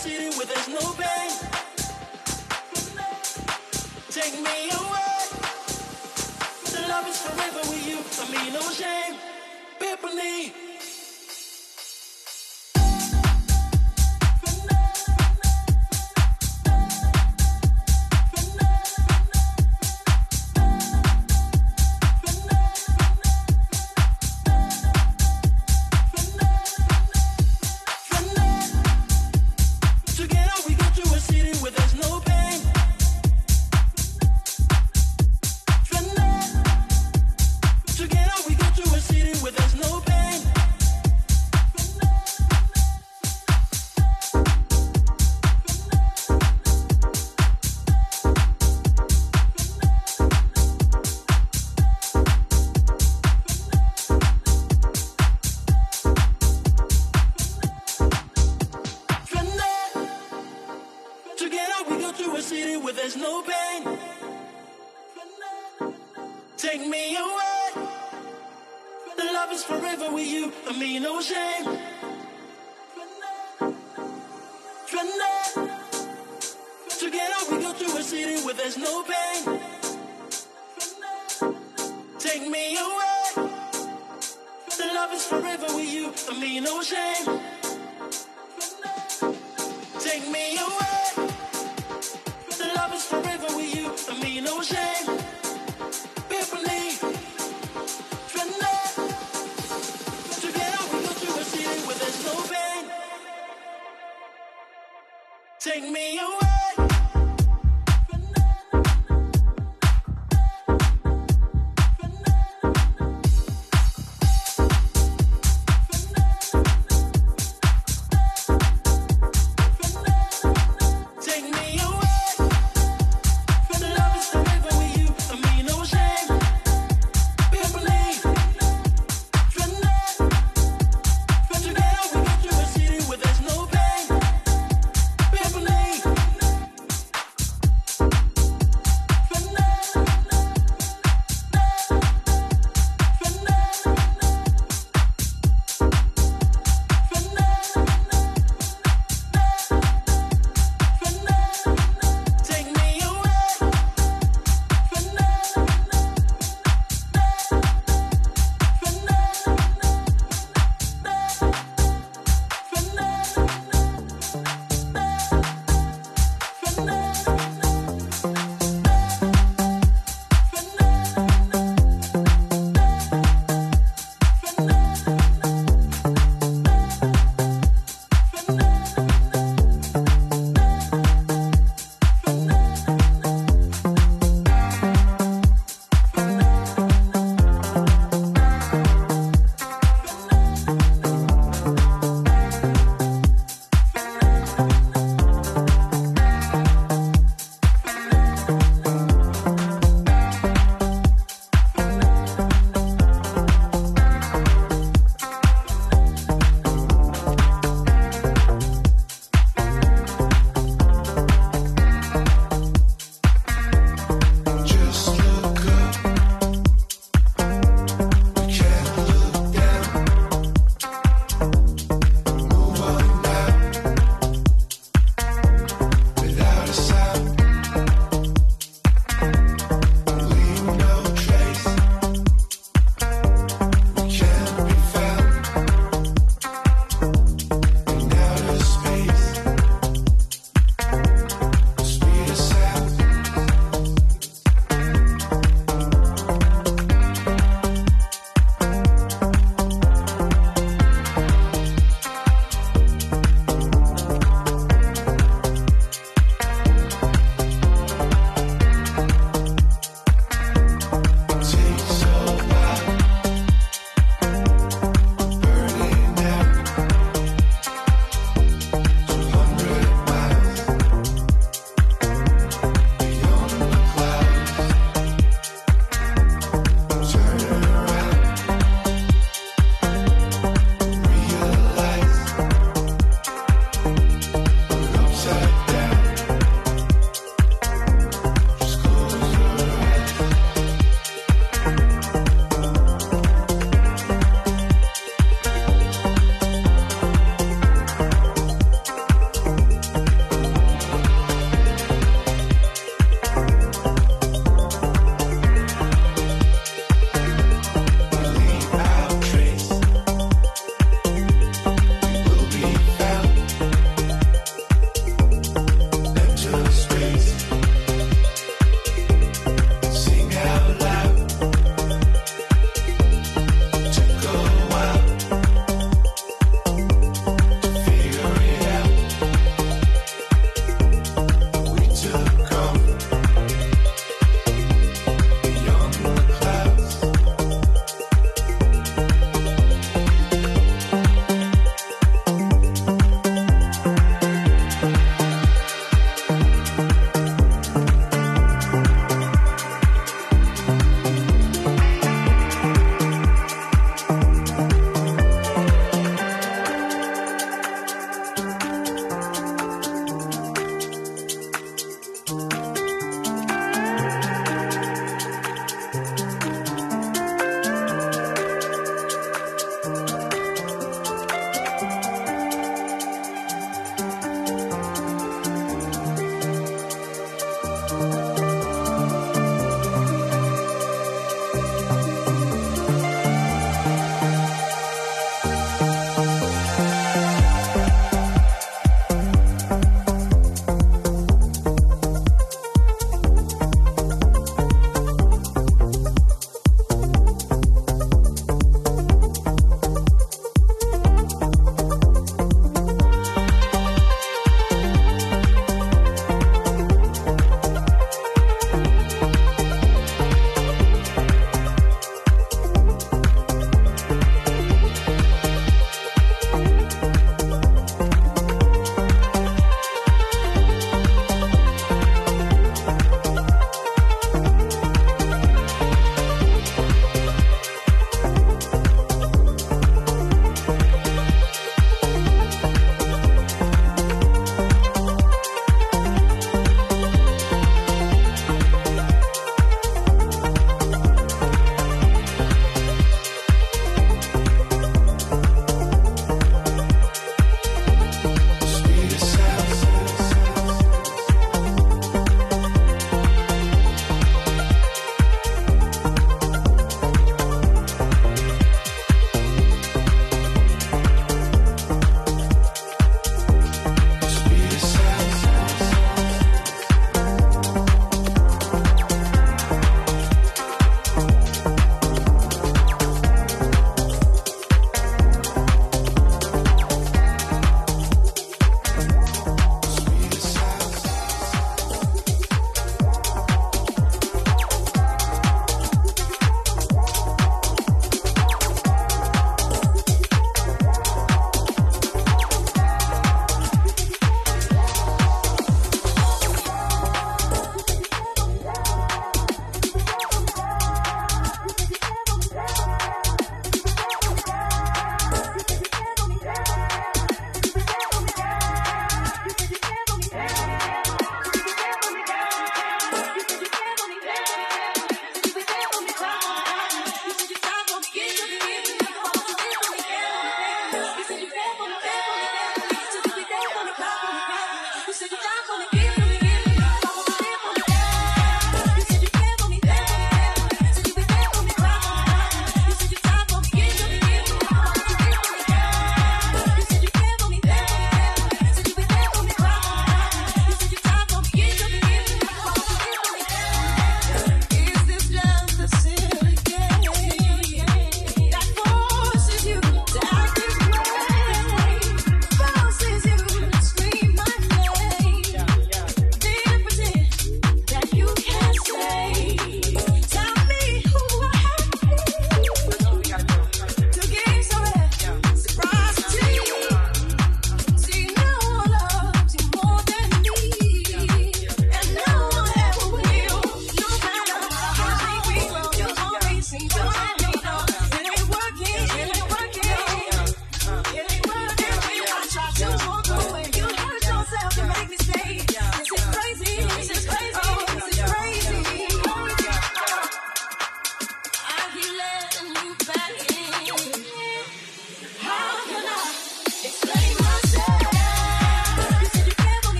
city where there's no pain. Take me away. The love is forever with you. I mean, no shame. Pimply.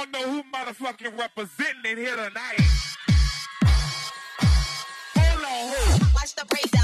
don't know who motherfucking representing it here tonight. Hold on, who? Watch the breakdown.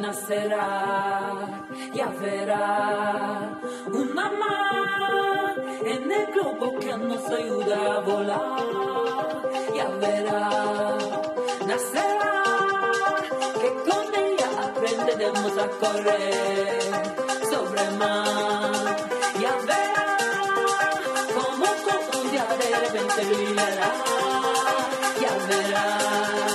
nacerá, ya verá una más en el globo que nos ayuda a volar, ya verá, nacerá, que con ella aprenderemos a correr sobre el mar, ya verá como con un día de repente brillará, ya verá.